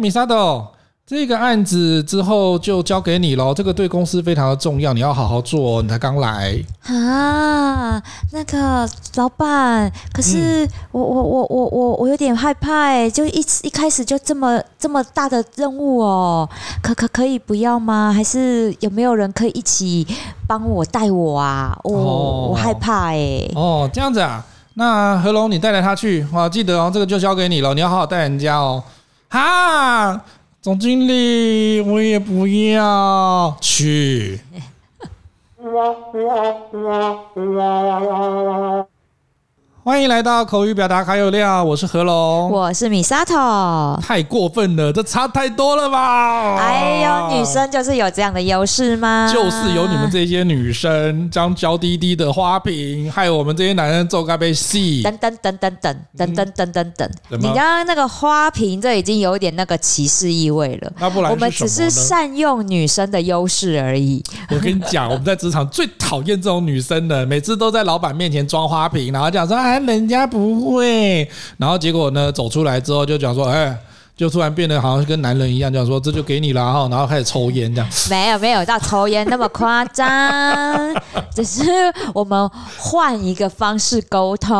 哎，米沙豆。这个案子之后就交给你喽，这个对公司非常的重要，你要好好做。哦你才刚来啊，那个老板，可是我我我我我我有点害怕哎，就一一开始就这么这么大的任务哦，可可可以不要吗？还是有没有人可以一起帮我带我啊？我、哦、我害怕哎。哦，这样子啊，那何龙你带着他去，哇，记得哦，这个就交给你了，你要好好带人家哦。哈。总经理，我也不要去。欢迎来到口语表达卡有料，我是何龙，我是米沙头。太过分了，这差太多了吧？哎呦，女生就是有这样的优势吗？就是有你们这些女生将娇滴滴的花瓶，害我们这些男人做该被戏。等等等等等等等等等等，你刚刚那个花瓶，这已经有点那个歧视意味了。那不然，我们只是善用女生的优势而已。我跟你讲，我们在职场最讨厌这种女生的，每次都在老板面前装花瓶，然后讲说。人家不会，然后结果呢？走出来之后就讲说，哎。就突然变得好像跟男人一样，这样说这就给你了哈，然后开始抽烟这样。没有没有到抽烟那么夸张，只是我们换一个方式沟通。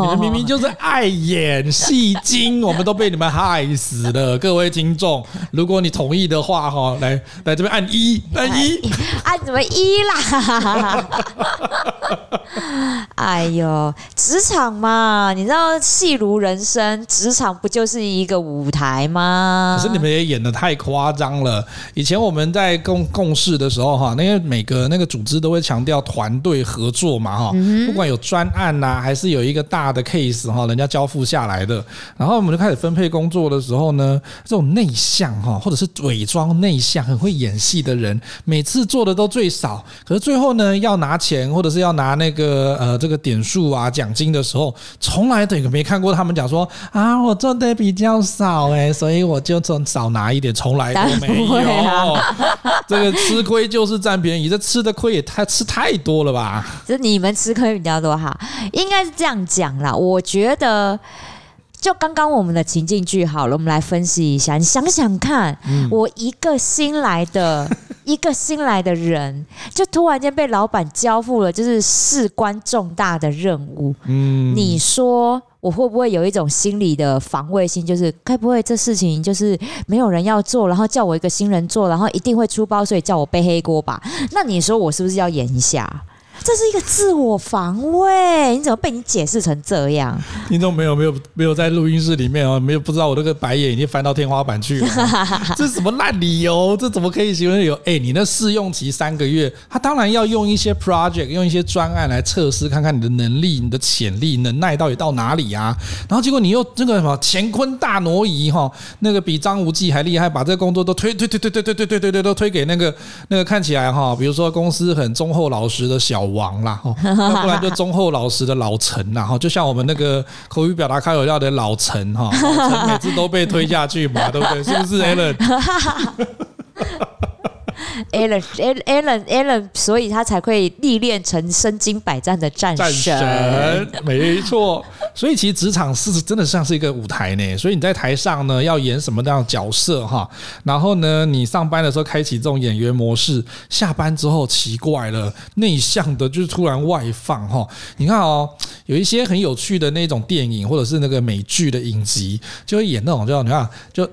你们明明就是爱演戏精，我们都被你们害死了。各位听众，如果你同意的话哈，来来这边按一按一按什么一啦？哎呦，职场嘛，你知道戏如人生，职场不就是一个舞台？来吗？可是你们也演的太夸张了。以前我们在共共事的时候，哈，那个每个那个组织都会强调团队合作嘛，哈，不管有专案呐，还是有一个大的 case 哈，人家交付下来的，然后我们就开始分配工作的时候呢，这种内向哈，或者是伪装内向、很会演戏的人，每次做的都最少，可是最后呢，要拿钱或者是要拿那个呃这个点数啊奖金的时候，从来等于没看过他们讲说啊，我做的比较少。所以我就从少拿一点，从来都没有。这个吃亏就是占便宜，这吃的亏也太吃太多了吧？就你们吃亏比较多哈，应该是这样讲啦。我觉得，就刚刚我们的情境剧好了，我们来分析一下。你想想看，我一个新来的一个新来的人，就突然间被老板交付了，就是事关重大的任务。嗯，你说。我会不会有一种心理的防卫心，就是该不会这事情就是没有人要做，然后叫我一个新人做，然后一定会出包，所以叫我背黑锅吧？那你说我是不是要演一下？这是一个自我防卫，你怎么被你解释成这样？听众没有没有没有在录音室里面哦，没有不知道我那个白眼已经翻到天花板去了。这是什么烂理由？这怎么可以形容有？哎，你那试用期三个月，他当然要用一些 project，用一些专案来测试，看看你的能力、你的潜力、能耐到底到哪里啊？然后结果你又那个什么乾坤大挪移哈，那个比张无忌还厉害，把这个工作都推推推推推推推推推推都推给那个那个看起来哈，比如说公司很忠厚老实的小。王啦，哦，要不然就忠厚老实的老陈啦，哈，就像我们那个口语表达开有料的老陈哈，老陈每次都被推下去嘛，对不对？是不是，Allen？Allen，Allen，Allen，所以他才会历练成身经百战的战神。没错。所以其实职场是真的像是一个舞台呢。所以你在台上呢要演什么样的角色哈？然后呢，你上班的时候开启这种演员模式，下班之后奇怪了，内向的就是突然外放哈。你看哦，有一些很有趣的那种电影或者是那个美剧的影集，就会演那种叫你看就。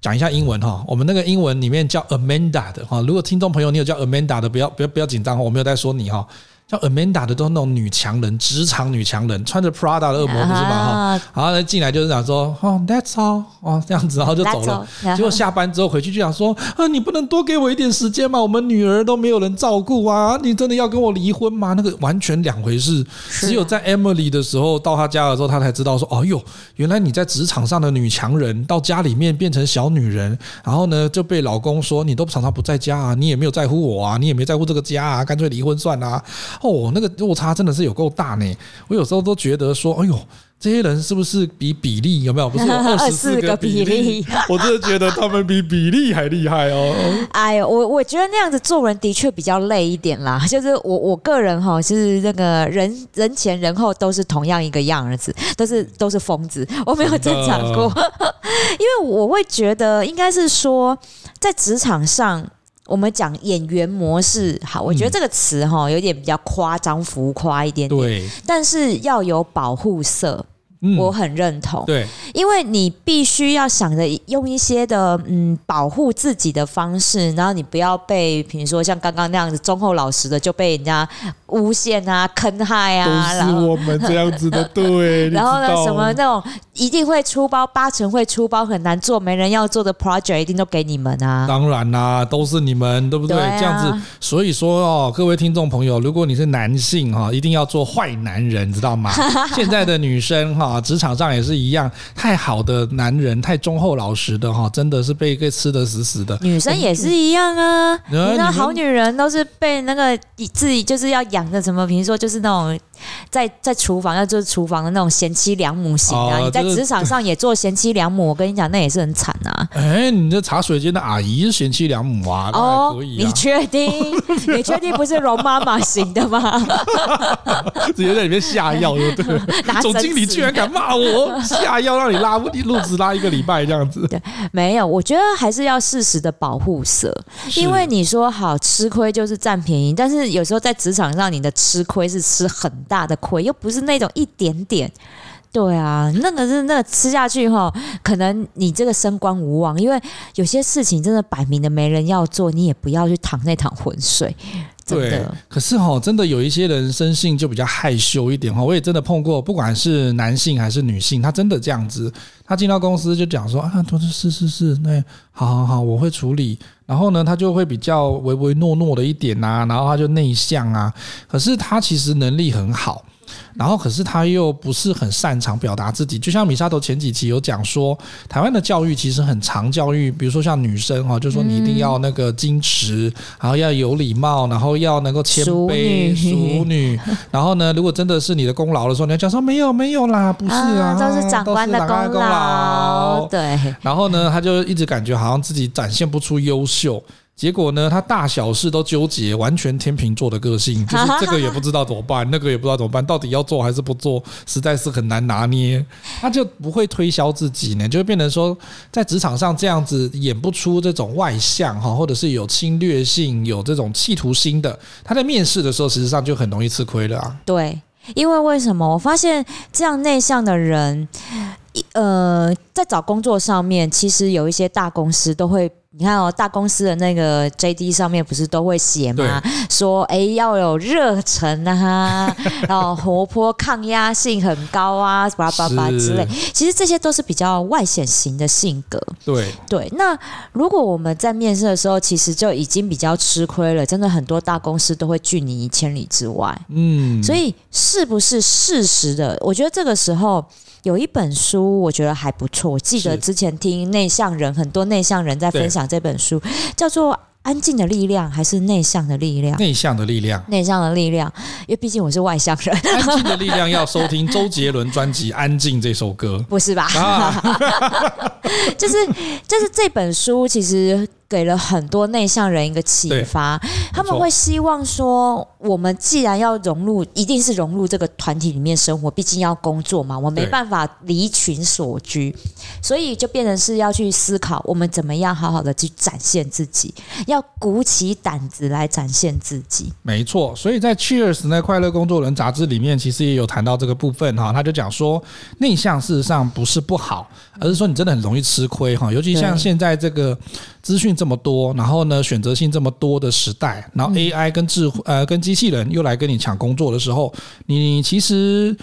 讲一下英文哈，我们那个英文里面叫 Amanda 的哈，如果听众朋友你有叫 Amanda 的，不要不要不要紧张，我没有在说你哈。叫 Amanda 的都是那种女强人，职场女强人，穿着 Prada 的恶魔不是吗？哈，然后呢进来就是想说，哦，That's all，哦这样子，然后就走了。结果下班之后回去就想说，啊，你不能多给我一点时间吗？我们女儿都没有人照顾啊，你真的要跟我离婚吗？那个完全两回事。只有在 Emily 的时候到她家的时候，她才知道说，哦哟，原来你在职场上的女强人，到家里面变成小女人，然后呢就被老公说，你都常常不在家啊，你也没有在乎我啊，你也没在乎这个家啊，干脆离婚算了。哦，那个落差真的是有够大呢。我有时候都觉得说，哎呦，这些人是不是比比例有没有？不是有 二十四个比例？我真的觉得他们比比例还厉害哦。哎呦，我我觉得那样子做人的确比较累一点啦。就是我我个人哈，就是那个人人前人后都是同样一个样子，都是都是疯子，我没有正常过。因为我会觉得，应该是说在职场上，我们讲演员模式，好，我觉得这个词哈有点比较夸张浮夸一点点，对，但是要有保护色。嗯、我很认同，对，因为你必须要想着用一些的嗯保护自己的方式，然后你不要被，比如说像刚刚那样子忠厚老实的就被人家诬陷啊、坑害啊，都是我们这样子的，对。然后呢，什么那种一定会出包，八成会出包，很难做，没人要做的 project，一定都给你们啊。当然啦，都是你们，对不对？对啊、这样子，所以说哦，各位听众朋友，如果你是男性哈，一定要做坏男人，知道吗？现在的女生哈。啊，职场上也是一样，太好的男人，太忠厚老实的哈，真的是被给吃的死死的。女生也是一样啊，你看好女人都是被那个自己就是要养那什么，比如说就是那种。在在厨房要做厨房的那种贤妻良母型啊，哦、你在职场上也做贤妻良母，我跟你讲，那也是很惨啊。哎，你这茶水间的阿姨是贤妻良母啊？哦，可以啊、你确定？你确定不是容妈妈型的吗？直接在里面下药，对不对？总经理居然敢骂我，下药让你拉你路子拉一个礼拜这样子。对，没有，我觉得还是要适时的保护色，因为你说好吃亏就是占便宜，但是有时候在职场上，你的吃亏是吃很。大的亏又不是那种一点点，对啊，那个是那吃下去哈，可能你这个升官无望，因为有些事情真的摆明的没人要做，你也不要去淌那趟浑水。对，可是哈，真的有一些人生性就比较害羞一点哈，我也真的碰过，不管是男性还是女性，他真的这样子，他进到公司就讲说啊，都是是是是，那好好好，我会处理。然后呢，他就会比较唯唯诺诺的一点呐、啊，然后他就内向啊，可是他其实能力很好。然后，可是他又不是很擅长表达自己，就像米沙头前几期有讲说，台湾的教育其实很常教育，比如说像女生哈，就说你一定要那个矜持，然后要有礼貌，然后要能够谦卑，淑女。然后呢，如果真的是你的功劳的时候，你要讲说没有没有啦，不是啊，都是长官的功劳。对。然后呢，他就一直感觉好像自己展现不出优秀。结果呢，他大小事都纠结，完全天秤座的个性，就是 这个也不知道怎么办，那个也不知道怎么办，到底要做还是不做，实在是很难拿捏。他就不会推销自己呢，就会变成说，在职场上这样子演不出这种外向哈，或者是有侵略性、有这种企图心的。他在面试的时候，实际上就很容易吃亏了啊。对，因为为什么？我发现这样内向的人，呃，在找工作上面，其实有一些大公司都会。你看哦，大公司的那个 JD 上面不是都会写吗？说哎要有热忱啊，然后活泼、抗压性很高啊，巴拉巴拉之类。其实这些都是比较外显型的性格。对对，那如果我们在面试的时候，其实就已经比较吃亏了。真的很多大公司都会拒你于千里之外。嗯，所以是不是事实的？我觉得这个时候。有一本书，我觉得还不错。我记得之前听内向人很多内向人在分享这本书，叫做《安静的力量》还是内向的力量？内向的力量，内向的力量。因为毕竟我是外向人。安静的力量要收听周杰伦专辑《安静》这首歌，不是吧？就是就是这本书其实。给了很多内向人一个启发，他们会希望说，我们既然要融入，一定是融入这个团体里面生活，毕竟要工作嘛，我没办法离群所居，所以就变成是要去思考，我们怎么样好好的去展现自己，要鼓起胆子来展现自己。没错，所以在 Cheers 那快乐工作人杂志里面，其实也有谈到这个部分哈，他就讲说，内向事实上不是不好，而是说你真的很容易吃亏哈，尤其像现在这个资讯。这么多，然后呢，选择性这么多的时代，然后 AI 跟智慧呃跟机器人又来跟你抢工作的时候，你其实。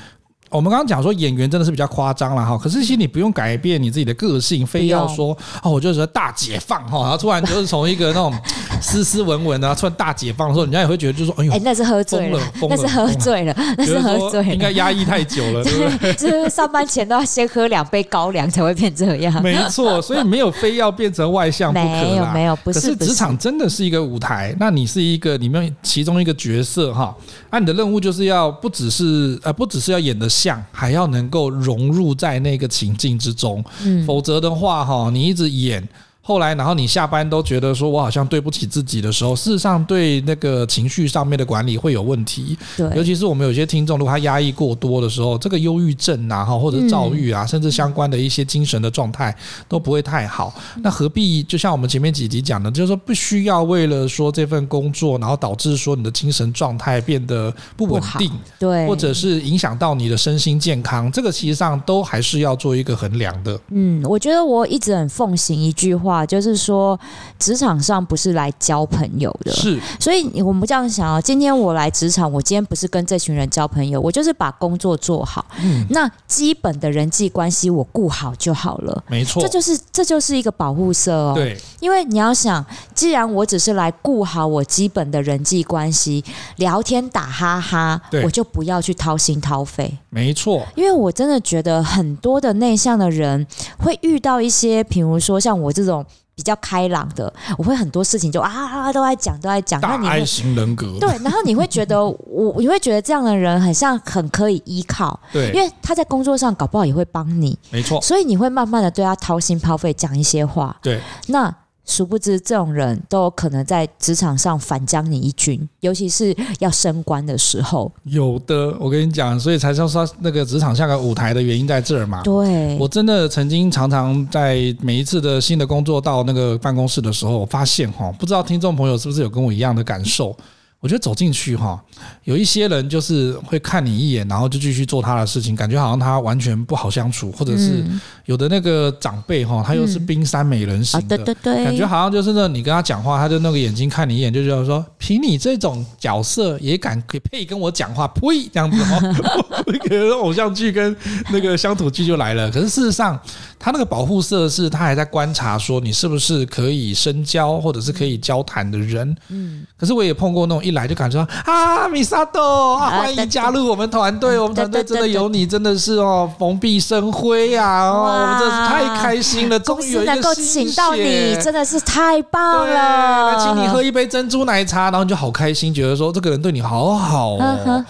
我们刚刚讲说演员真的是比较夸张了哈，可是其实你不用改变你自己的个性，非要说哦，我就是大解放哈，然后突然就是从一个那种 斯斯文文的，突然大解放的时候，人家也会觉得就是说，哎呦，那是喝醉了，那是喝醉了，那是喝醉了，应该压抑太久了，对不对？就是上班前都要先喝两杯高粱才会变这样。没错，所以没有非要变成外向不可啦。没有，没有，不是。可是职场真的是一个舞台，那你是一个里面其中一个角色哈，那你的任务就是要不只是呃，不只是要演的像还要能够融入在那个情境之中，嗯，否则的话哈，你一直演。后来，然后你下班都觉得说，我好像对不起自己的时候，事实上对那个情绪上面的管理会有问题。对，尤其是我们有些听众，如果他压抑过多的时候，这个忧郁症啊，哈，或者躁郁啊，甚至相关的一些精神的状态都不会太好。那何必就像我们前面几集讲的，就是说不需要为了说这份工作，然后导致说你的精神状态变得不稳定，对，或者是影响到你的身心健康，这个其实上都还是要做一个衡量的。嗯，我觉得我一直很奉行一句话。就是说，职场上不是来交朋友的，是。所以我们这样想啊，今天我来职场，我今天不是跟这群人交朋友，我就是把工作做好。嗯，那基本的人际关系我顾好就好了。没错，这就是这就是一个保护色哦。对，因为你要想，既然我只是来顾好我基本的人际关系，聊天打哈哈，我就不要去掏心掏肺。没错，因为我真的觉得很多的内向的人会遇到一些，比如说像我这种。比较开朗的，我会很多事情就啊啊都在讲，都在讲。大爱型人格。对，然后你会觉得我，你会觉得这样的人很像很可以依靠。对，因为他在工作上搞不好也会帮你。没错。所以你会慢慢的对他掏心掏肺讲一些话。对。那。殊不知，这种人都有可能在职场上反将你一军，尤其是要升官的时候。有的，我跟你讲，所以才说说那个职场像个舞台的原因在这儿嘛。对，我真的曾经常常在每一次的新的工作到那个办公室的时候，我发现哈，不知道听众朋友是不是有跟我一样的感受？我觉得走进去哈，有一些人就是会看你一眼，然后就继续做他的事情，感觉好像他完全不好相处，或者是有的那个长辈哈，他又是冰山美人型的，对对感觉好像就是呢，你跟他讲话，他就那个眼睛看你一眼，就觉得说，凭你这种角色也敢可以配跟我讲话，呸，这样子哦，那个偶像剧跟那个乡土剧就来了。可是事实上，他那个保护色是他还在观察说你是不是可以深交或者是可以交谈的人。嗯，可是我也碰过那种。一来就感觉啊，米萨多啊，欢迎加入我们团队，我们团队真的有你，真的是哦，蓬荜生辉呀！哦，我们真是太开心了，终于能够请到你，真的是太棒了。来，请你喝一杯珍珠奶茶，然后你就好开心，觉得说这个人对你好好哦。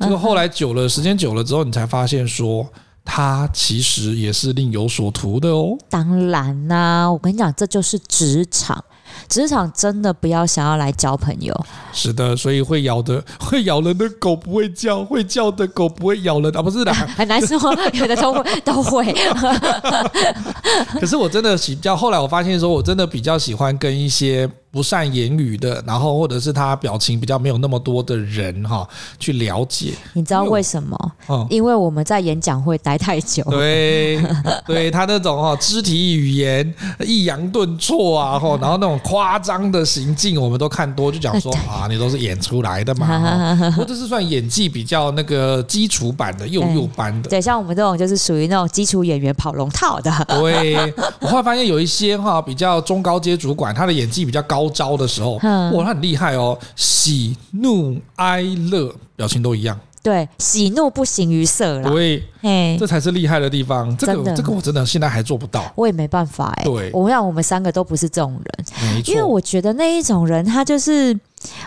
这个后来久了，时间久了之后，你才发现说他其实也是另有所图的哦。当然啦，我跟你讲，这就是职场。职场真的不要想要来交朋友，是的，所以会咬的 会咬人的狗不会叫，会叫的狗不会咬人啊，不是的，很难说，有的都会 都会。可是我真的比较，后来我发现说，我真的比较喜欢跟一些。不善言语的，然后或者是他表情比较没有那么多的人哈，去了解。你知道为什么？嗯，因为我们在演讲会待太久。对，对他那种哈肢体语言抑扬顿挫啊，然后那种夸张的行径，我们都看多，就讲说 啊，你都是演出来的嘛。或者是算演技比较那个基础版的幼幼班的。对，像我们这种就是属于那种基础演员跑龙套的。对，我后来发现有一些哈比较中高阶主管，他的演技比较高。招的时候，哇，他很厉害哦，喜怒哀乐表情都一样。对，喜怒不形于色啦。对，嘿，这才是厉害的地方。这个，这个我真的现在还做不到。我也没办法哎。对，我让我们三个都不是这种人。没错。因为我觉得那一种人，他就是，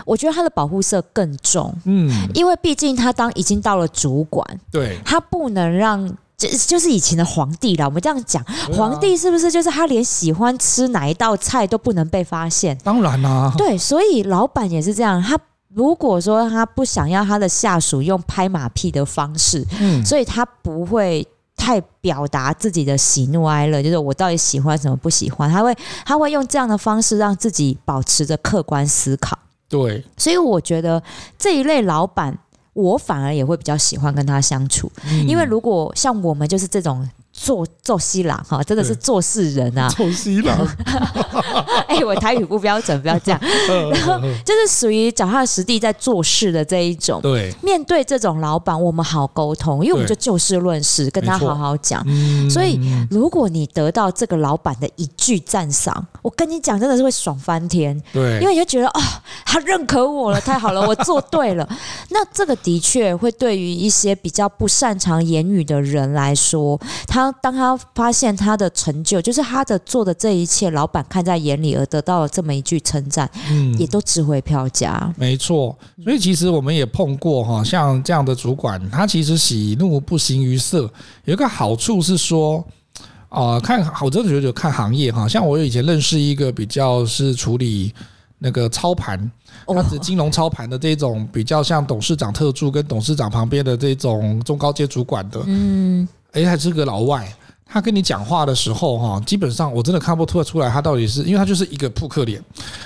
我觉得他的保护色更重。嗯。因为毕竟他当已经到了主管，对，他不能让。就就是以前的皇帝啦，我们这样讲，皇帝是不是就是他连喜欢吃哪一道菜都不能被发现？当然啦，对，所以老板也是这样。他如果说他不想要他的下属用拍马屁的方式，嗯，所以他不会太表达自己的喜怒哀乐，就是我到底喜欢什么不喜欢，他会他会用这样的方式让自己保持着客观思考。对，所以我觉得这一类老板。我反而也会比较喜欢跟他相处，因为如果像我们就是这种。做做西郎哈，真的是做事人啊！做西郎，哎，我台语不标准，不要这样。然后就是属于脚踏实地在做事的这一种。对，面对这种老板，我们好沟通，因为我们就就事论事，跟他好好讲。所以，如果你得到这个老板的一句赞赏，我跟你讲，真的是会爽翻天。对，因为你就觉得哦，他认可我了，太好了，我做对了。那这个的确会对于一些比较不擅长言语的人来说，他。当当他发现他的成就，就是他的做的这一切，老板看在眼里而得到了这么一句称赞，嗯，也都值回票价。没错，所以其实我们也碰过哈，像这样的主管，他其实喜怒不形于色。有一个好处是说，啊、呃，看我真的觉得看行业哈，像我以前认识一个比较是处理那个操盘，他是金融操盘的这种比较像董事长特助跟董事长旁边的这种中高阶主管的，嗯。哎，还是个老外，他跟你讲话的时候，哈，基本上我真的看不出出来，他到底是因为他就是一个扑克脸，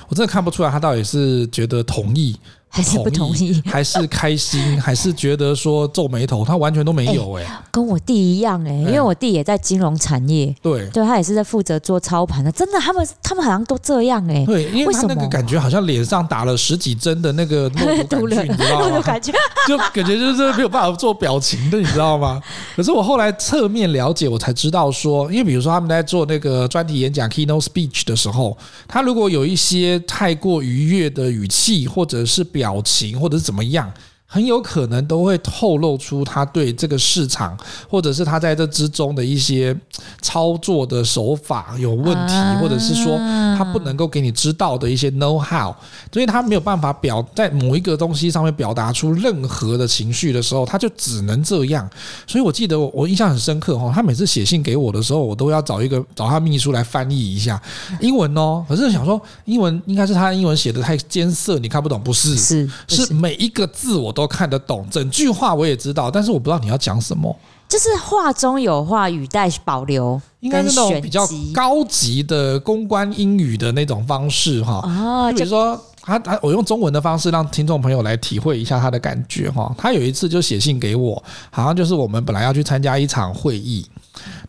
我真的看不出来他到底是觉得同意。还是不同意，还是开心，还是觉得说皱眉头，他完全都没有哎、欸，跟我弟一样哎、欸，因为我弟也在金融产业，对，对他也是在负责做操盘的，真的，他们他们好像都这样哎、欸，对，因为他那个感觉好像脸上打了十几针的那个肉毒杆菌，你知道吗？感觉。就感觉就是没有办法做表情的，你知道吗？可是我后来侧面了解，我才知道说，因为比如说他们在做那个专题演讲 keynote speech 的时候，他如果有一些太过愉悦的语气，或者是表表情，或者是怎么样？很有可能都会透露出他对这个市场，或者是他在这之中的一些操作的手法有问题，或者是说他不能够给你知道的一些 know how，所以他没有办法表在某一个东西上面表达出任何的情绪的时候，他就只能这样。所以我记得我我印象很深刻哈，他每次写信给我的时候，我都要找一个找他秘书来翻译一下英文哦。可是想说英文应该是他的英文写的太艰涩，你看不懂，不是？是是每一个字我都。都看得懂，整句话我也知道，但是我不知道你要讲什么。就是话中有话，语带保留，应该是那种比较高级的公关英语的那种方式哈。比如说他他我用中文的方式让听众朋友来体会一下他的感觉哈。他有一次就写信给我，好像就是我们本来要去参加一场会议，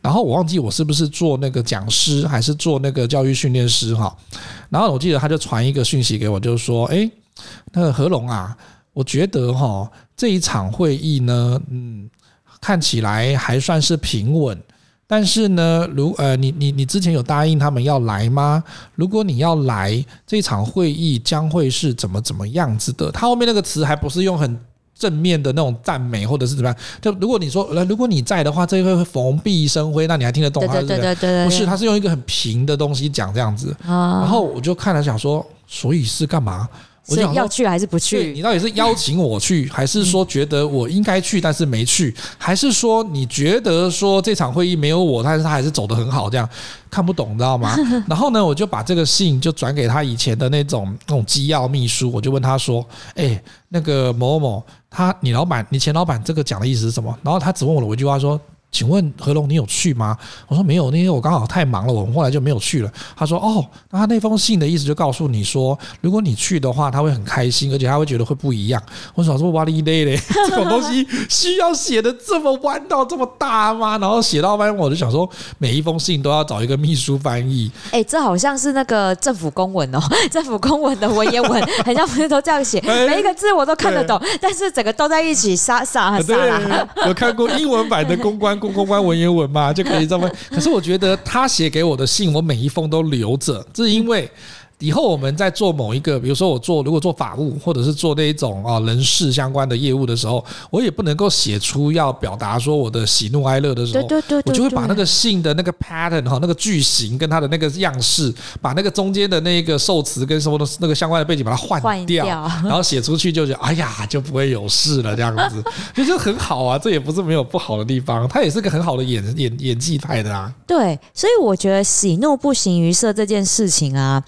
然后我忘记我是不是做那个讲师还是做那个教育训练师哈。然后我记得他就传一个讯息给我，就是说，哎，那个何龙啊。我觉得哈，这一场会议呢，嗯，看起来还算是平稳。但是呢，如呃，你你你之前有答应他们要来吗？如果你要来，这场会议将会是怎么怎么样子的？他后面那个词还不是用很正面的那种赞美，或者是怎么样？就如果你说，呃，如果你在的话，这会蓬荜生辉，那你还听得懂？对对对对，不是，他是用一个很平的东西讲这样子。然后我就看了想说，所以是干嘛？我想要去还是不去？你到底是邀请我去，还是说觉得我应该去但是没去，还是说你觉得说这场会议没有我，但是他还是走得很好？这样看不懂，你知道吗？然后呢，我就把这个信就转给他以前的那种那种机要秘书，我就问他说：“哎，那个某某，他你老板，你前老板这个讲的意思是什么？”然后他只问我了我一句话说。请问何龙，你有去吗？我说没有，那天我刚好太忙了，我们后来就没有去了。他说哦，那他那封信的意思就告诉你说，如果你去的话，他会很开心，而且他会觉得会不一样。我说说哇哩嘞嘞，这种东西需要写的这么弯道这么大吗？然后写到弯，我就想说，每一封信都要找一个秘书翻译。哎，这好像是那个政府公文哦，政府公文的文言文，很像不是都这样写，每一个字我都看得懂，但是整个都在一起，傻傻傻啦。有看过英文版的公关。公关文言文嘛，就可以这么。可是我觉得他写给我的信，我每一封都留着，这是因为。以后我们在做某一个，比如说我做如果做法务或者是做那一种啊人事相关的业务的时候，我也不能够写出要表达说我的喜怒哀乐的时候，我就会把那个信的那个 pattern 哈，那个句型跟它的那个样式，把那个中间的那个受词跟什么的那个相关的背景把它换掉，然后写出去就觉得哎呀就不会有事了这样子，其实很好啊，这也不是没有不好的地方，它也是个很好的演演演技派的啊。对，所以我觉得喜怒不形于色这件事情啊。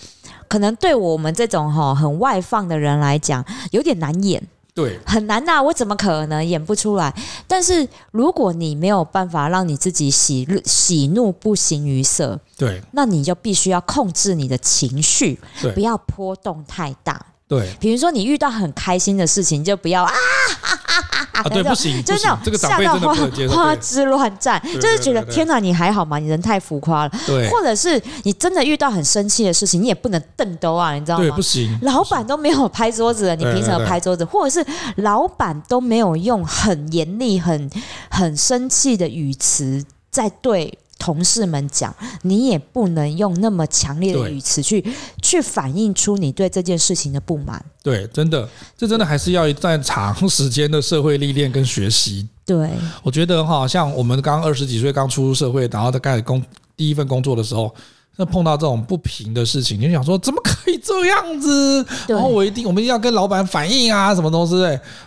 可能对我们这种哈很外放的人来讲，有点难演，对，很难呐、啊。我怎么可能演不出来？但是如果你没有办法让你自己喜喜怒不形于色，对，那你就必须要控制你的情绪，对，不要波动太大。对，比如说你遇到很开心的事情，就不要啊哈哈哈哈！对，不行，就是那种吓到花花枝乱颤，就是觉得天哪，你还好吗？你人太浮夸了。对，或者是你真的遇到很生气的事情，你也不能瞪兜啊，你知道吗？对，不行。老板都没有拍桌子了，你凭什么拍桌子？或者是老板都没有用很严厉、很很生气的语词在对。同事们讲，你也不能用那么强烈的语词去去反映出你对这件事情的不满。对，真的，这真的还是要一段长时间的社会历练跟学习。对，我觉得哈，像我们刚二十几岁刚出入社会，然后在开始工第一份工作的时候。那碰到这种不平的事情，你就想说怎么可以这样子？然后我一定我们一定要跟老板反映啊，什么东西？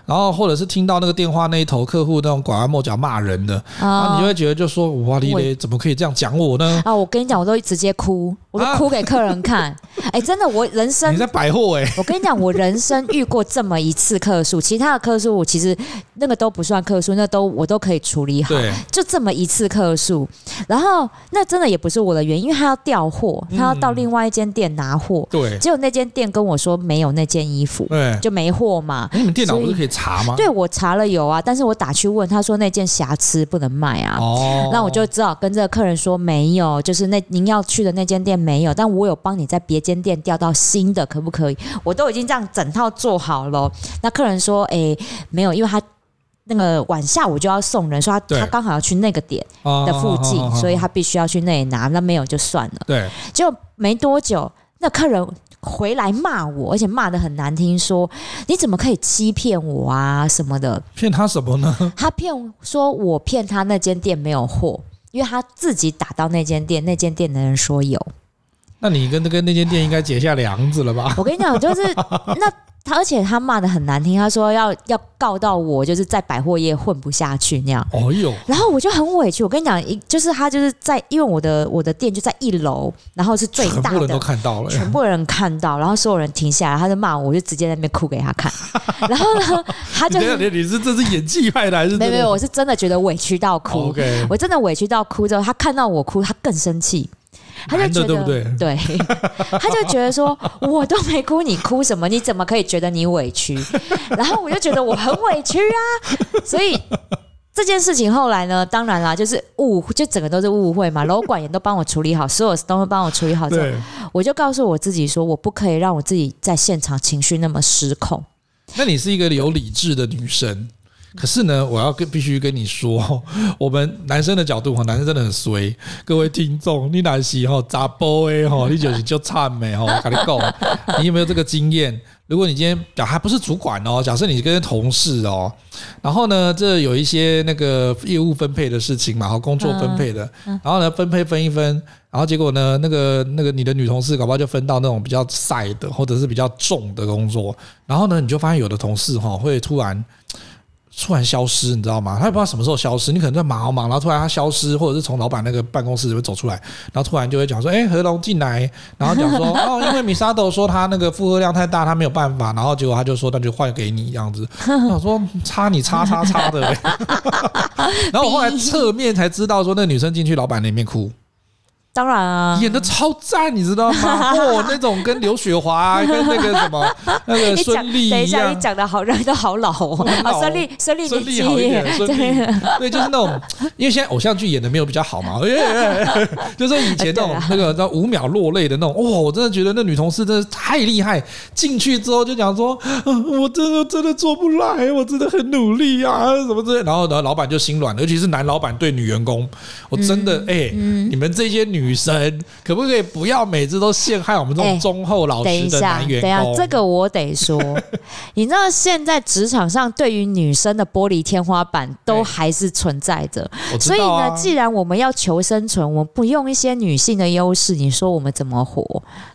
然后或者是听到那个电话那一头客户那种拐弯抹角骂人的，啊，你就会觉得就说哇哩嘞，怎么可以这样讲我呢？啊，我跟你讲，我都直接哭，我都哭给客人看。哎，真的，我人生你在百货哎，我跟你讲，我人生遇过这么一次客诉，其他的客诉我其实那个都不算客诉，那都我都可以处理好。对，就这么一次客诉，然后那真的也不是我的原因，因为他要调货，他要到另外一间店拿货。对，只有那间店跟我说没有那件衣服，对，就没货嘛。你们电脑不是可以查吗？对，我查了有啊，但是我打去问，他说那件瑕疵不能卖啊。哦，那我就只好跟这个客人说没有，就是那您要去的那间店没有，但我有帮你在别间店调到新的，可不可以？我都已经这样整套做好了。那客人说，哎、欸，没有，因为他那个晚下午就要送人，说他他刚好要去那个点的附近，所以他必须要去那里拿。那没有就算了。对，就没多久，那客人回来骂我，而且骂得很难听，说你怎么可以欺骗我啊什么的？骗他什么呢？他骗说我骗他那间店没有货，因为他自己打到那间店，那间店的人说有。那你跟那个那间店应该结下梁子了吧？我跟你讲，就是 那他，而且他骂的很难听，他说要要告到我，就是在百货业混不下去那样。哦哟，然后我就很委屈。我跟你讲，一就是他就是在，因为我的我的店就在一楼，然后是最大的，全部人都看到了，全部人看到，然后所有人停下来，他就骂我，我就直接在那边哭给他看。然后呢，他就你，你是这是演技派的还是？没有没有，我是真的觉得委屈到哭。我真的委屈到哭之后，他看到我哭，他更生气。他就觉得，对不对？对，他就觉得说，我都没哭，你哭什么？你怎么可以觉得你委屈？然后我就觉得我很委屈啊。所以这件事情后来呢，当然啦，就是误，就整个都是误会嘛。楼管也都帮我处理好，所有事都会帮我处理好。之后，我就告诉我自己说，我不可以让我自己在现场情绪那么失控。那你是一个有理智的女生。可是呢，我要跟必须跟你说，我们男生的角度哈，男生真的很衰。各位听众，你男士哈查甫的哈，你就是就惨没哈，我跟你讲，你有没有这个经验？如果你今天假还不是主管哦，假设你跟同事哦，然后呢，这有一些那个业务分配的事情嘛，和工作分配的，然后呢分配分一分，然后结果呢，那个那个你的女同事搞不好就分到那种比较晒的或者是比较重的工作，然后呢，你就发现有的同事哈会突然。突然消失，你知道吗？他也不知道什么时候消失。你可能在忙忙，然后突然他消失，或者是从老板那个办公室里面走出来，然后突然就会讲说：“哎，何龙进来。”然后讲说：“哦，因为米沙豆说他那个负荷量太大，他没有办法。”然后结果他就说：“那就换给你这样子。”我说：“差你叉叉叉的。”然后我后来侧面才知道说，那女生进去老板那边哭。当然啊，演的超赞，你知道吗？哦，那种跟刘雪华跟那个什么 那个孙俪一样。等一下，你讲的好人都 好老哦。啊，孙俪，孙俪，孙俪好一点。孙俪，对，就是那种，因为现在偶像剧演的没有比较好嘛。就是以前那种那个叫五秒落泪的那种。哇，我真的觉得那女同事真的太厉害。进去之后就讲说，我真的真的做不来，我真的很努力啊，什么之类。然后呢，老板就心软了，尤其是男老板对女员工，我真的哎，你们这些女。女生可不可以不要每次都陷害我们这种忠厚老实的男员工？欸，等一下，等一下，这个我得说，你知道现在职场上对于女生的玻璃天花板都还是存在着。欸啊、所以呢，既然我们要求生存，我们不用一些女性的优势，你说我们怎么活？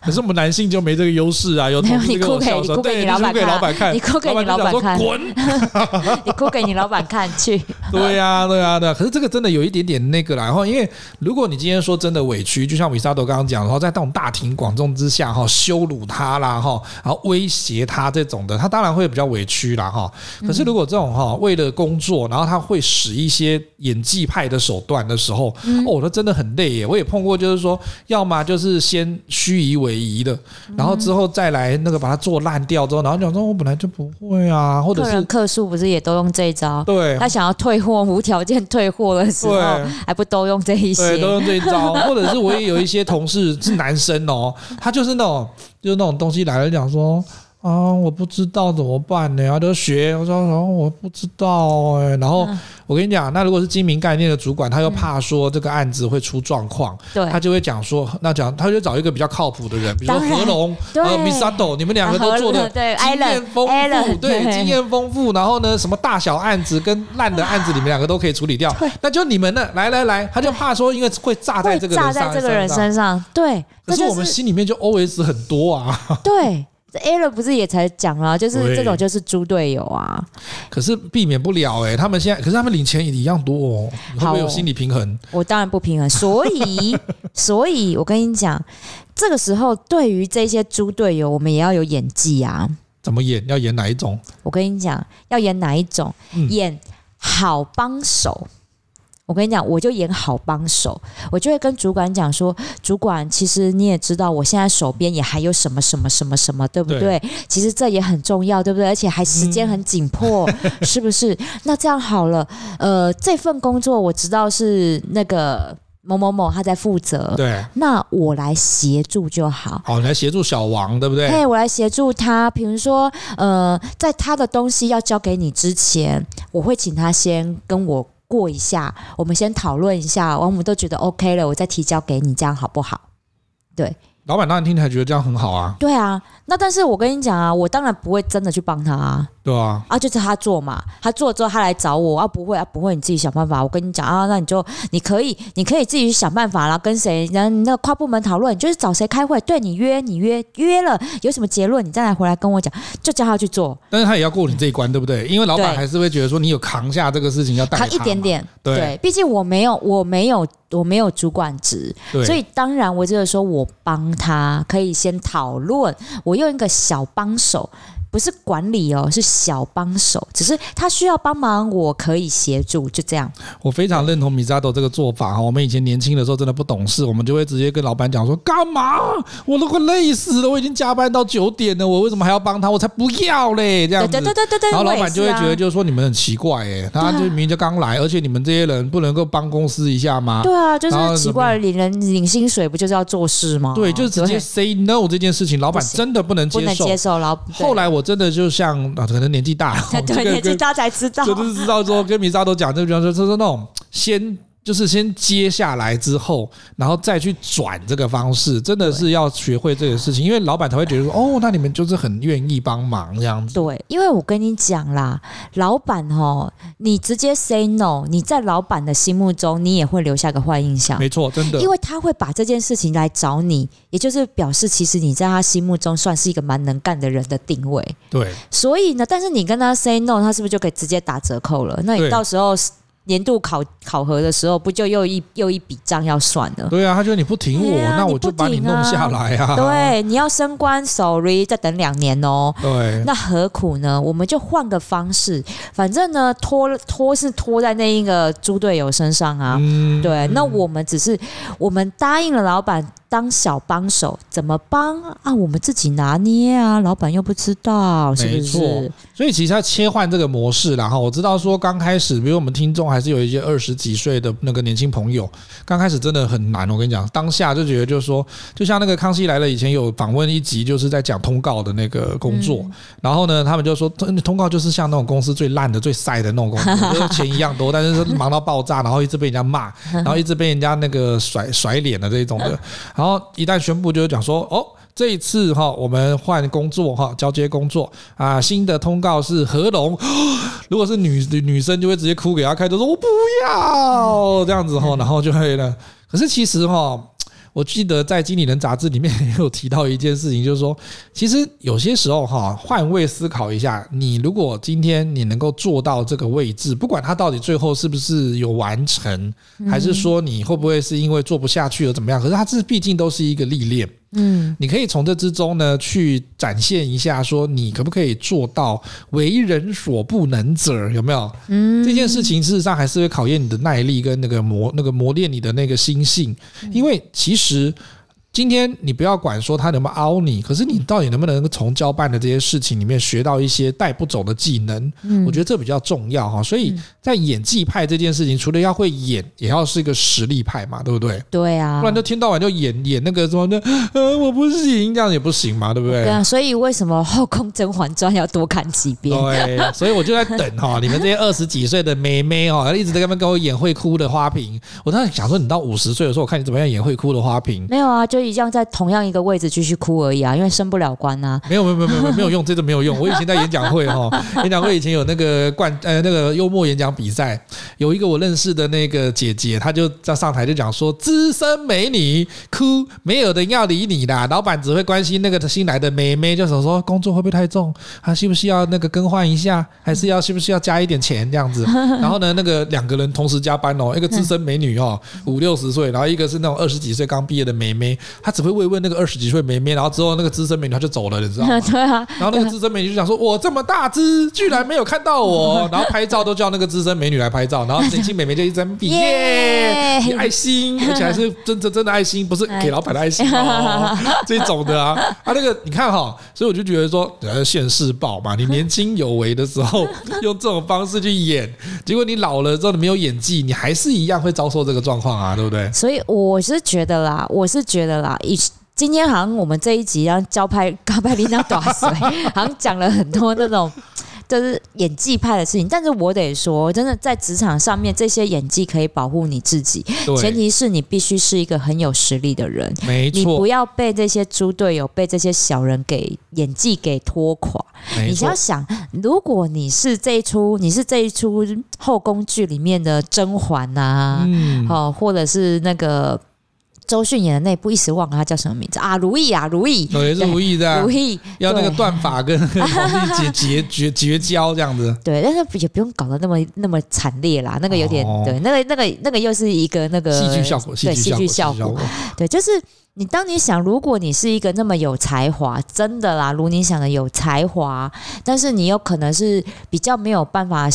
可是我们男性就没这个优势啊！有没有？你哭给你哭给你老板看，你哭给你老板看，滚！你哭给你老板看去。对呀、啊，对呀、啊，对、啊。可是这个真的有一点点那个啦。然后，因为如果你今天说真的委屈，就像米沙豆刚刚讲，然后在那种大庭广众之下哈羞辱他啦哈，然后威胁他这种的，他当然会比较委屈啦哈。可是如果这种哈为了工作，然后他会使一些演技派的手段的时候，哦，那真的很累耶。我也碰过，就是说，要么就是先虚以委蛇的，然后之后再来那个把它做烂掉之后，然后讲说我本来就不会啊，或者是客诉不是也都用这一招？对，他想要退货无条件退货的时候，还不都用这一些？对，都用这一招，或者可是我也有一些同事是男生哦，他就是那种就是那种东西来了讲说。啊，我不知道怎么办呢？要都学，我说，然后我不知道哎、欸。然后我跟你讲，那如果是精明概念的主管，他又怕说这个案子会出状况，他就会讲说，那讲他就找一个比较靠谱的人，比如说何龙和 Misato，你们两个都做的经验丰富，对，经验丰富。然后呢，什么大小案子跟烂的案子，你们两个都可以处理掉。那就你们呢，来来来，他就怕说，因为会炸在这个人上，炸在这个人身上，对。可是我们心里面就 OS 很多啊，对。Alan 不是也才讲了，就是这种就是猪队友啊。可是避免不了哎、欸，他们现在可是他们领钱也一样多哦，会不会有心理平衡？我当然不平衡，所以 所以我跟你讲，这个时候对于这些猪队友，我们也要有演技啊。怎么演？要演哪一种？我跟你讲，要演哪一种？嗯、演好帮手。我跟你讲，我就演好帮手，我就会跟主管讲说：“主管，其实你也知道，我现在手边也还有什么什么什么什么，对不对？对其实这也很重要，对不对？而且还时间很紧迫，嗯、是不是？那这样好了，呃，这份工作我知道是那个某某某他在负责，对，那我来协助就好。好，你来协助小王，对不对？嘿，我来协助他。比如说，呃，在他的东西要交给你之前，我会请他先跟我。”过一下，我们先讨论一下，我们都觉得 OK 了，我再提交给你，这样好不好？对。老板当然听起来觉得这样很好啊。对啊，那但是我跟你讲啊，我当然不会真的去帮他啊。对啊。啊，就是他做嘛，他做了之后他来找我啊，不会啊，不会，你自己想办法。我跟你讲啊，那你就你可以，你可以自己去想办法啦，跟谁，然后那个跨部门讨论，就是找谁开会，对你约，你约约了，有什么结论，你再来回来跟我讲，就叫他去做。但是他也要过你这一关，对不对？因为老板还是会觉得说你有扛下这个事情要带他，他一点点。对，毕竟我没有，我没有。我没有主管职，所以当然我就是说我帮他可以先讨论，我用一个小帮手。不是管理哦，是小帮手，只是他需要帮忙，我可以协助，就这样。我非常认同 Misato 这个做法哈。我们以前年轻的时候真的不懂事，我们就会直接跟老板讲说：“干嘛？我都快累死了，我已经加班到九点了，我为什么还要帮他？我才不要嘞！”这样子。对对对对对。然后老板就会觉得，就是说你们很奇怪哎，他就明明就刚来，而且你们这些人不能够帮公司一下吗？对啊，就是奇怪，领人领薪水不就是要做事吗？对，就是直接 say no 这件事情，老板真的不能接受。不能接受。老后来我真的就像啊，可能年纪大，对，年纪大才知道，就是知道说跟米莎都讲，就比方说，就是那种先。就是先接下来之后，然后再去转这个方式，真的是要学会这个事情，因为老板才会觉得说，哦，那你们就是很愿意帮忙这样子。对，因为我跟你讲啦，老板哦，你直接 say no，你在老板的心目中，你也会留下个坏印象。没错，真的，因为他会把这件事情来找你，也就是表示其实你在他心目中算是一个蛮能干的人的定位。对，所以呢，但是你跟他 say no，他是不是就可以直接打折扣了？那你到时候。年度考考核的时候，不就又一又一笔账要算了？对啊，他觉得你不挺我，啊、那我就把你弄下来啊！对，你要升官，sorry，再等两年哦。对，那何苦呢？我们就换个方式，反正呢，拖拖是拖在那一个猪队友身上啊。嗯、对，那我们只是我们答应了老板。当小帮手怎么帮啊？我们自己拿捏啊，老板又不知道，是不是？所以其实要切换这个模式，然后我知道说刚开始，比如我们听众还是有一些二十几岁的那个年轻朋友，刚开始真的很难。我跟你讲，当下就觉得就是说，就像那个康熙来了以前有访问一集，就是在讲通告的那个工作，嗯、然后呢，他们就说通告就是像那种公司最烂的、最晒的那种工作，就是钱一样多，但是忙到爆炸，然后一直被人家骂，然后一直被人家那个甩甩脸的这种的。然后一旦宣布，就是讲说，哦，这一次哈，我们换工作哈，交接工作啊，新的通告是合龙。如果是女女生，就会直接哭给他看，就说我不要这样子哈，然后就会了。可是其实哈。我记得在《经理人》杂志里面也有提到一件事情，就是说，其实有些时候哈，换位思考一下，你如果今天你能够做到这个位置，不管他到底最后是不是有完成，还是说你会不会是因为做不下去而怎么样，可是他这毕竟都是一个历练。嗯，你可以从这之中呢去展现一下，说你可不可以做到为人所不能者，有没有？嗯，这件事情事实上还是会考验你的耐力跟那个磨那个磨练你的那个心性，因为其实。今天你不要管说他能不能凹你，可是你到底能不能从交办的这些事情里面学到一些带不走的技能？嗯，我觉得这比较重要哈。所以在演技派这件事情，除了要会演，也要是一个实力派嘛，对不对？对啊，不然就听到晚就演演那个什么的，呃，我不行，这样也不行嘛，对不对？对啊，所以为什么《后宫甄嬛传》要多看几遍？对，所以我就在等哈，你们这些二十几岁的妹妹哦，一直在那边跟我演会哭的花瓶。我当时想说，你到五十岁的时候，我看你怎么样演会哭的花瓶。没有啊，就一样在同样一个位置继续哭而已啊，因为升不了官啊。没有没有没有没有没有用，这个没有用。我以前在演讲会哈，演讲会以前有那个冠呃那个幽默演讲比赛，有一个我认识的那个姐姐，她就在上台就讲说，资深美女哭，没有人要理你啦，老板只会关心那个新来的妹妹，就是说工作会不会太重，还需不需要那个更换一下，还是要需不需要加一点钱这样子。然后呢，那个两个人同时加班哦，一个资深美女哦，五六十岁，然后一个是那种二十几岁刚毕业的妹妹，她只会慰问那个二十几岁妹妹，然后之后那个资深美女她就走了，你知道吗？对啊。然后那个资深美女就想说：“我这么大只，居然没有看到我。”然后拍照都叫那个资深美女来拍照，然后年轻美眉就一直比 耶，比爱心，而且还是真真真的爱心，不是给老板的爱心哦，这种的啊 啊，那个你看哈，所以我就觉得说，呃，现世报嘛，你年轻有为的时候用这种方式去演，结果你老了之后你没有演技，你还是一样会遭受这个状况啊，对不对？所以我是觉得啦，我是觉得啦，一今天好像我们这一集让教拍高拍领导短水，好像讲了很多那种。就是演技派的事情，但是我得说，真的在职场上面，这些演技可以保护你自己，前提是你必须是一个很有实力的人，没错，你不要被这些猪队友、被这些小人给演技给拖垮。你要想，如果你是这一出，你是这一出后宫剧里面的甄嬛啊，嗯，或者是那个。周迅演的那部一时忘了他叫什么名字啊？如意啊，如意，对是如意的，如意要那个断法跟皇帝结绝绝绝交这样子。对，但是也不用搞得那么那么惨烈啦，那个有点、哦、对，那个那个那个又是一个那个戏剧效果，对戏剧效果。对，就是你当你想，如果你是一个那么有才华，真的啦，如你想的有才华，但是你有可能是比较没有办法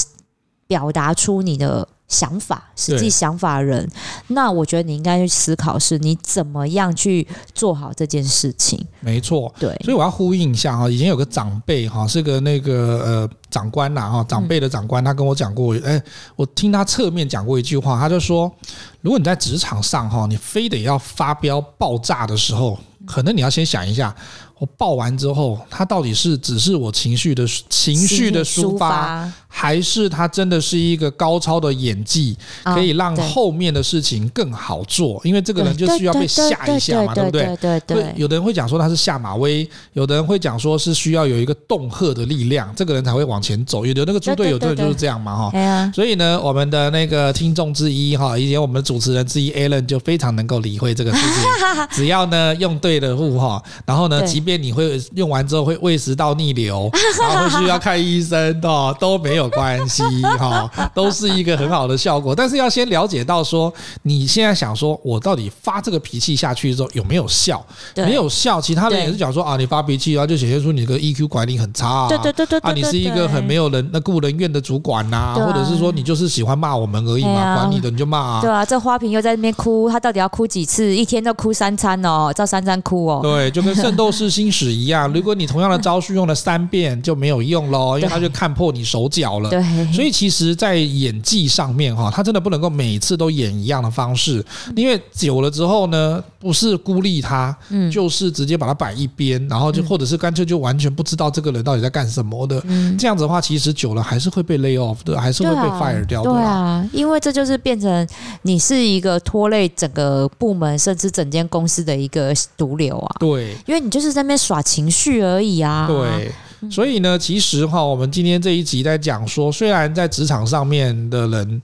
表达出你的。想法，实际想法的人，那我觉得你应该去思考，是你怎么样去做好这件事情。没错，对，所以我要呼应一下哈，以前有个长辈哈，是个那个呃长官呐哈，长辈的长官，他跟我讲过，哎，我听他侧面讲过一句话，他就说，如果你在职场上哈，你非得要发飙爆炸的时候，可能你要先想一下。我爆完之后，他到底是只是我情绪的情绪的抒发，还是他真的是一个高超的演技，可以让后面的事情更好做？因为这个人就需要被吓一下嘛，对不对？对对有的人会讲说他是下马威，有的人会讲说是需要有一个恫吓的力量，这个人才会往前走。有的那个猪队友对就是这样嘛，哈。所以呢，我们的那个听众之一哈，以及我们的主持人之一 Alan 就非常能够理会这个事情。只要呢用对了物哈，然后呢，即便你会用完之后会胃食道逆流，然后会需要看医生的都没有关系 哈，都是一个很好的效果。但是要先了解到说，你现在想说我到底发这个脾气下去之后有没有效？没有效，其他人也是讲说啊，你发脾气啊，就显现出你的 EQ 管理很差啊，对对对对，啊，你是一个很没有人那顾人怨的主管呐，或者是说你就是喜欢骂我们而已嘛，管你的你就骂啊。对啊，这花瓶又在那边哭，他到底要哭几次？一天都哭三餐哦，照三餐哭哦。对，就跟圣斗士星矢一样，如果你同样的招数用了三遍就没有用喽，因为他就看破你手脚了。对，所以其实，在演技上面哈，他真的不能够每次都演一样的方式，因为久了之后呢，不是孤立他，嗯就是直接把他摆一边，然后就或者是干脆就完全不知道这个人到底在干什么的。这样子的话，其实久了还是会被 lay off 的，还是会被 fire 掉的。对啊，因为这就是变成你是一个拖累整个部门甚至整间公司的一个毒瘤啊。对，因为你就是在那边耍情绪而已啊！对，所以呢，其实哈，我们今天这一集在讲说，虽然在职场上面的人。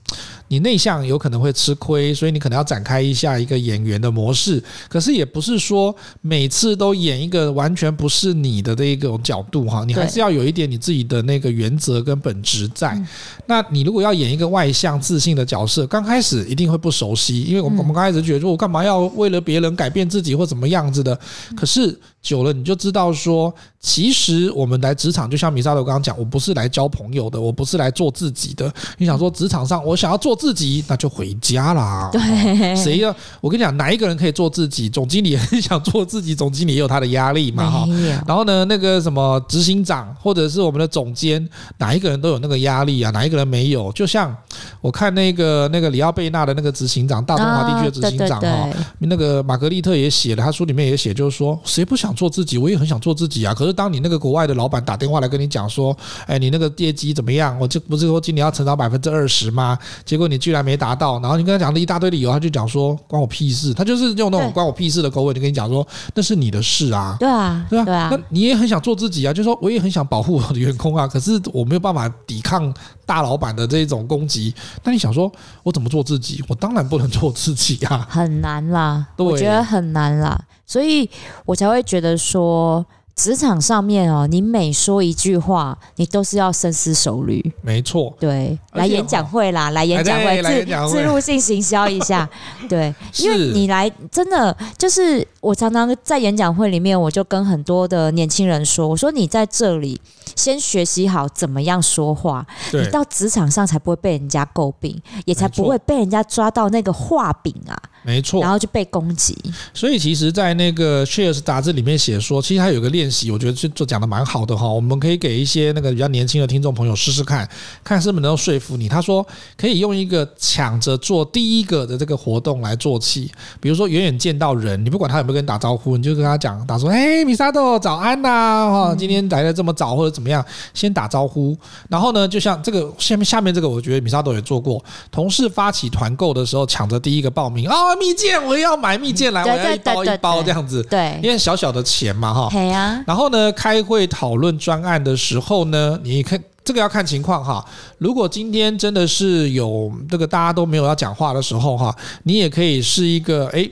你内向有可能会吃亏，所以你可能要展开一下一个演员的模式。可是也不是说每次都演一个完全不是你的这一种角度哈，你还是要有一点你自己的那个原则跟本质在。那你如果要演一个外向自信的角色，刚开始一定会不熟悉，因为我们我们刚开始觉得说我干嘛要为了别人改变自己或怎么样子的。可是久了你就知道说，其实我们来职场，就像米萨头刚刚讲，我不是来交朋友的，我不是来做自己的。你想说职场上我想要做自己，那就回家啦。对，谁要？我跟你讲，哪一个人可以做自己？总经理也很 想做自己，总经理也有他的压力嘛，哈。然后呢，那个什么执行长或者是我们的总监，哪一个人都有那个压力啊？哪一个人没有？就像我看那个那个里奥贝纳的那个执行长，大中华地区的执行长哈，那个玛格丽特也写了，他书里面也写，就是说谁不想做自己？我也很想做自己啊。可是当你那个国外的老板打电话来跟你讲说，哎，你那个业绩怎么样？我这不是说今年要成长百分之二十吗？结果你居然没达到，然后你跟他讲了一大堆理由，他就讲说关我屁事。他就是用那种关我屁事的口吻就跟你讲说，那是你的事啊。对啊，对啊，对啊。那你也很想做自己啊，就是说我也很想保护我的员工啊，可是我没有办法抵抗大老板的这种攻击。那你想说我怎么做自己？我当然不能做自己啊，很难啦，对我觉得很难啦，所以我才会觉得说。职场上面哦，你每说一句话，你都是要深思熟虑。没错，对，来演讲会啦，来演讲会，自自入性行销一下，对，因为你来真的就是，我常常在演讲会里面，我就跟很多的年轻人说，我说你在这里先学习好怎么样说话，你到职场上才不会被人家诟病，也才不会被人家抓到那个画饼啊。没错，然后就被攻击。所以其实，在那个 Cheers 杂志里面写说，其实他有个练习，我觉得就就讲的蛮好的哈。我们可以给一些那个比较年轻的听众朋友试试看，看是不是能够说服你。他说可以用一个抢着做第一个的这个活动来做起，比如说远远见到人，你不管他有没有跟你打招呼，你就跟他讲，打说：“哎，米萨豆，早安呐！哈，今天来的这么早或者怎么样，先打招呼。”然后呢，就像这个下面下面这个，我觉得米萨豆也做过，同事发起团购的时候，抢着第一个报名啊。蜜饯，我要买蜜饯来，我要一包一包这样子。对，因为小小的钱嘛，哈。对啊。然后呢，开会讨论专案的时候呢，你看这个要看情况哈。如果今天真的是有这个大家都没有要讲话的时候哈，你也可以是一个诶。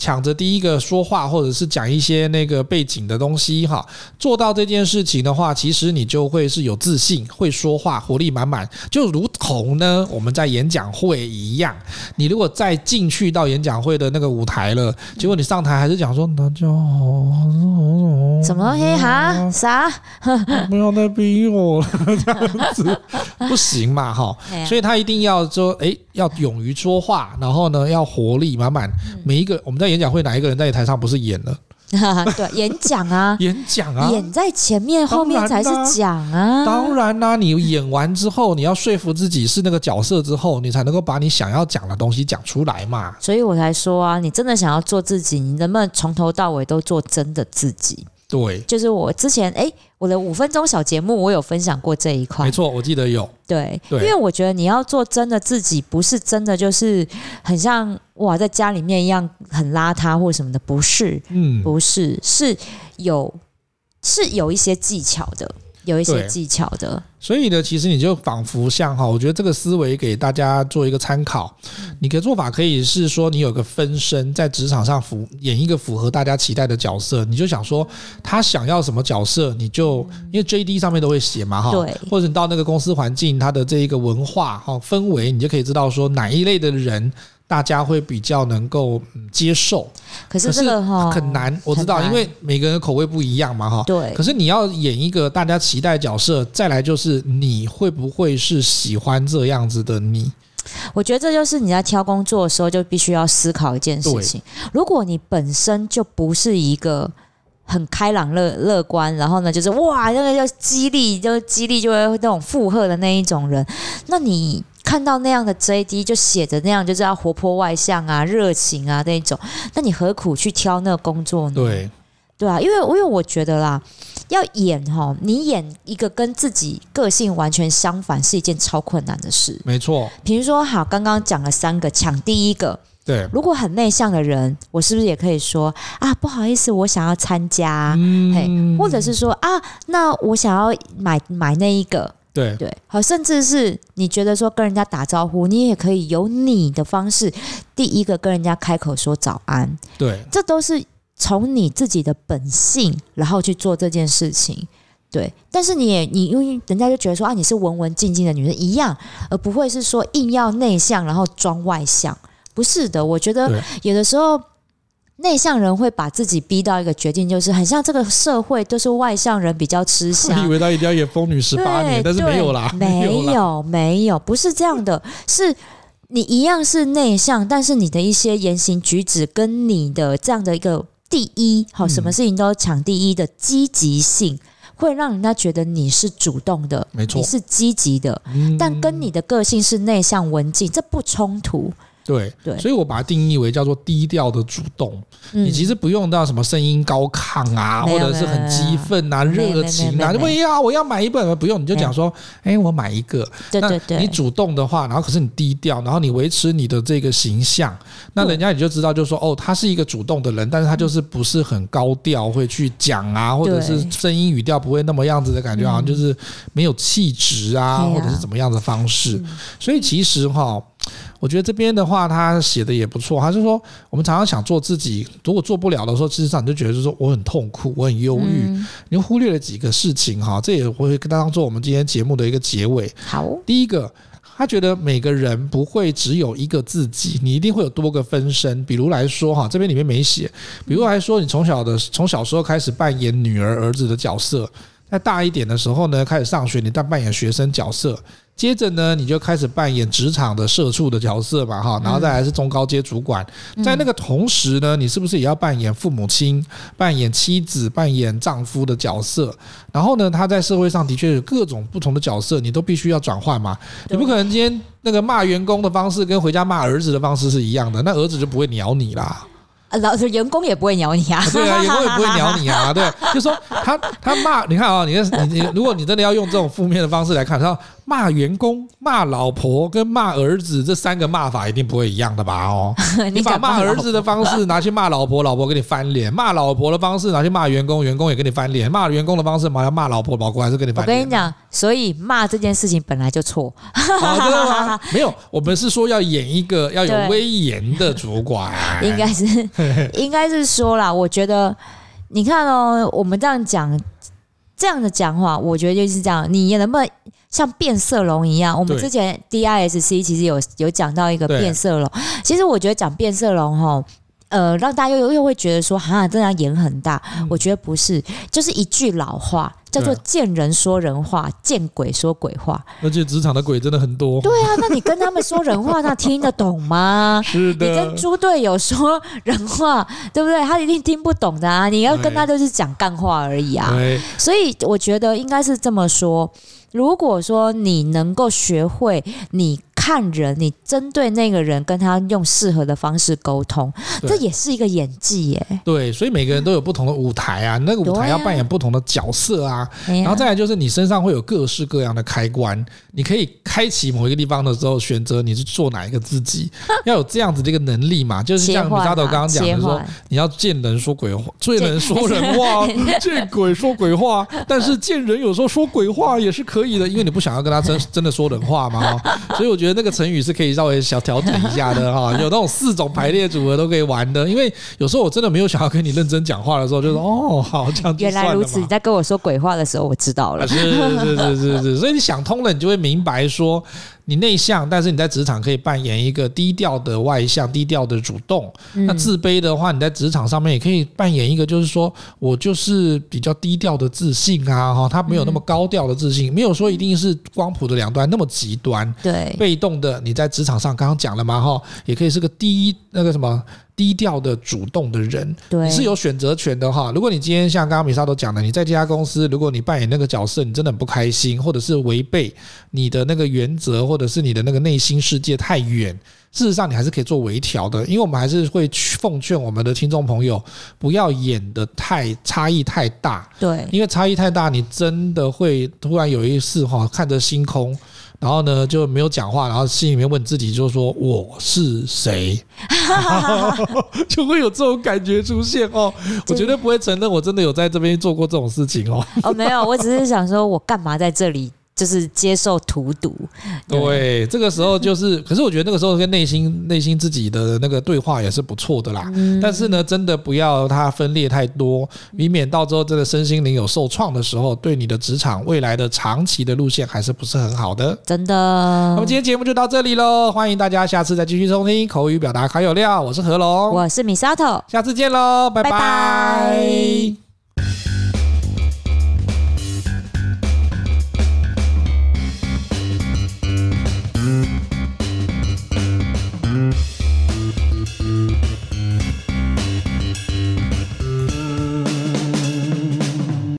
抢着第一个说话，或者是讲一些那个背景的东西哈，做到这件事情的话，其实你就会是有自信，会说话，活力满满，就如同呢我们在演讲会一样。你如果再进去到演讲会的那个舞台了，结果你上台还是讲说大家好，什么东西哈？啥？不要再逼我了，这样子不行嘛哈。所以他一定要说，哎，要勇于说话，然后呢要活力满满，每一个我们在。演讲会哪一个人在台上不是演了？对，演讲啊，演讲啊，演在前面，后面才是讲啊。当然啦、啊，你演完之后，你要说服自己是那个角色之后，你才能够把你想要讲的东西讲出来嘛。所以我才说啊，你真的想要做自己，你能不能从头到尾都做真的自己？对，就是我之前哎，我的五分钟小节目，我有分享过这一块。没错，我记得有。对，对，因为我觉得你要做真的自己，不是真的就是很像哇，在家里面一样很邋遢或什么的，不是，嗯，不是，是有是有一些技巧的。有一些技巧的，所以呢，其实你就仿佛像哈，我觉得这个思维给大家做一个参考。你的做法可以是说，你有个分身在职场上符演一个符合大家期待的角色，你就想说他想要什么角色，你就因为 JD 上面都会写嘛哈，对，或者你到那个公司环境，它的这一个文化哈氛围，你就可以知道说哪一类的人。大家会比较能够接受，可是这个哈很难，我知道，因为每个人的口味不一样嘛哈。对。可是你要演一个大家期待角色，再来就是你会不会是喜欢这样子的你？我觉得这就是你在挑工作的时候就必须要思考一件事情。如果你本身就不是一个很开朗乐乐观，然后呢就是哇那个要激励，就激励就会那种附和的那一种人，那你。看到那样的 JD 就写着那样，就是要活泼外向啊、热情啊那一种，那你何苦去挑那个工作呢？对，对啊，因为因为我觉得啦，要演哈，你演一个跟自己个性完全相反，是一件超困难的事。没错，比如说，好，刚刚讲了三个，抢第一个，对，如果很内向的人，我是不是也可以说啊，不好意思，我想要参加，嗯，嘿，或者是说啊，那我想要买买那一个。对对，好，甚至是你觉得说跟人家打招呼，你也可以有你的方式，第一个跟人家开口说早安。对，这都是从你自己的本性，然后去做这件事情。对，但是你也你因为人家就觉得说啊，你是文文静静的女人一样，而不会是说硬要内向然后装外向。不是的，我觉得有的时候内向人会把自己逼到一个决定，就是很像这个社会都是外向人比较吃香。你以为他一定要演疯女十八年，但是没有啦，没有，没有，没有，不是这样的，是你一样是内向，但是你的一些言行举止跟你的这样的一个第一，好，什么事情都抢第一的积极性，会让人家觉得你是主动的，没错，你是积极的，但跟你的个性是内向文静，这不冲突。对对，所以我把它定义为叫做低调的主动。嗯、你其实不用到什么声音高亢啊，或者是很激愤啊、热情啊。我要我要买一本，不用你就讲说，哎，我买一个。对对对。你主动的话，然后可是你低调，然后你维持你的这个形象，那人家也就知道，就是说哦，他是一个主动的人，但是他就是不是很高调会去讲啊，或者是声音语调不会那么样子的感觉，好像就是没有气质啊，或者是怎么样的方式。所以其实哈。我觉得这边的话，他写的也不错。他是说，我们常常想做自己，如果做不了的时候，事实上你就觉得就是说我很痛苦，我很忧郁，嗯、你忽略了几个事情哈。这也会跟他当做我们今天节目的一个结尾。好，第一个，他觉得每个人不会只有一个自己，你一定会有多个分身。比如来说哈，这边里面没写。比如来说，你从小的从小时候开始扮演女儿儿子的角色，在大一点的时候呢，开始上学，你在扮演学生角色。接着呢，你就开始扮演职场的社畜的角色嘛，哈，然后再来是中高阶主管。在那个同时呢，你是不是也要扮演父母亲、扮演妻子、扮演丈夫的角色？然后呢，他在社会上的确有各种不同的角色，你都必须要转换嘛。你不可能今天那个骂员工的方式跟回家骂儿子的方式是一样的，那儿子就不会鸟你啦。老是员工也不会鸟你啊，对啊，员工也不会鸟你啊，对，就是说他他骂，你看啊，你你你，如果你真的要用这种负面的方式来看，他骂员工、骂老婆跟骂儿子这三个骂法一定不会一样的吧？哦，你把骂儿子的方式拿去骂老婆，老婆给你翻脸；骂老婆的方式拿去骂员工，员工也给你翻脸；骂员工的方式拿来骂老婆，老婆还是给你翻脸。我跟你讲，所以骂这件事情本来就错。好的吗？没有，我们是说要演一个要有威严的主管，应该是。应该是说啦，我觉得你看哦，我们这样讲，这样的讲话，我觉得就是这样。你能不能像变色龙一样？我们之前 DISC 其实有有讲到一个变色龙，其实我觉得讲变色龙哈。呃，让大家又又会觉得说，哈，这样眼很大。嗯、我觉得不是，就是一句老话，叫做“见人说人话，见鬼说鬼话”。而且职场的鬼真的很多。对啊，那你跟他们说人话，他听得懂吗？是的。你跟猪队友说人话，对不对？他一定听不懂的啊！你要跟他就是讲干话而已啊。所以我觉得应该是这么说：如果说你能够学会你。看人，你针对那个人跟他用适合的方式沟通，这也是一个演技耶。对，所以每个人都有不同的舞台啊，那个舞台要扮演不同的角色啊。然后再来就是你身上会有各式各样的开关，你可以开启某一个地方的时候，选择你是做哪一个自己，要有这样子的一个能力嘛。就是像米沙头刚刚讲的说，你要见人说鬼话，见人说人话，见鬼说鬼话。但是见人有时候说鬼话也是可以的，因为你不想要跟他真真的说人话嘛。所以我觉得。那个成语是可以稍微小调整一下的哈，有那种四种排列组合都可以玩的。因为有时候我真的没有想要跟你认真讲话的时候，就说 哦，好，这样子。原来如此，你在跟我说鬼话的时候，我知道了。是是是是是，所以你想通了，你就会明白说。你内向，但是你在职场可以扮演一个低调的外向、低调的主动。那自卑的话，你在职场上面也可以扮演一个，就是说我就是比较低调的自信啊，哈，他没有那么高调的自信，没有说一定是光谱的两端那么极端。对，被动的你在职场上刚刚讲了嘛，哈，也可以是个低那个什么。低调的主动的人，对，你是有选择权的哈。如果你今天像刚刚米莎都讲的，你在这家公司，如果你扮演那个角色，你真的很不开心，或者是违背你的那个原则，或者是你的那个内心世界太远，事实上你还是可以做微调的。因为我们还是会奉劝我们的听众朋友，不要演得太差异太大。对，因为差异太大，你真的会突然有一次哈，看着星空。然后呢，就没有讲话，然后心里面问自己，就是说我是谁，就会有这种感觉出现哦。我绝对不会承认我真的有在这边做过这种事情哦。哦，没有，我只是想说，我干嘛在这里就是接受荼毒。对，对，这个时候就是，可是我觉得那个时候跟内心内心自己的那个对话也是不错的啦。嗯、但是呢，真的不要它分裂太多，以免到时候真的身心灵有受创的时候，对你的职场未来的长期的路线还是不是很好的。真的。那么今天节目就到这里喽，欢迎大家下次再继续收听口语表达卡有料，我是何龙，我是 Misato，下次见喽，拜拜。拜拜。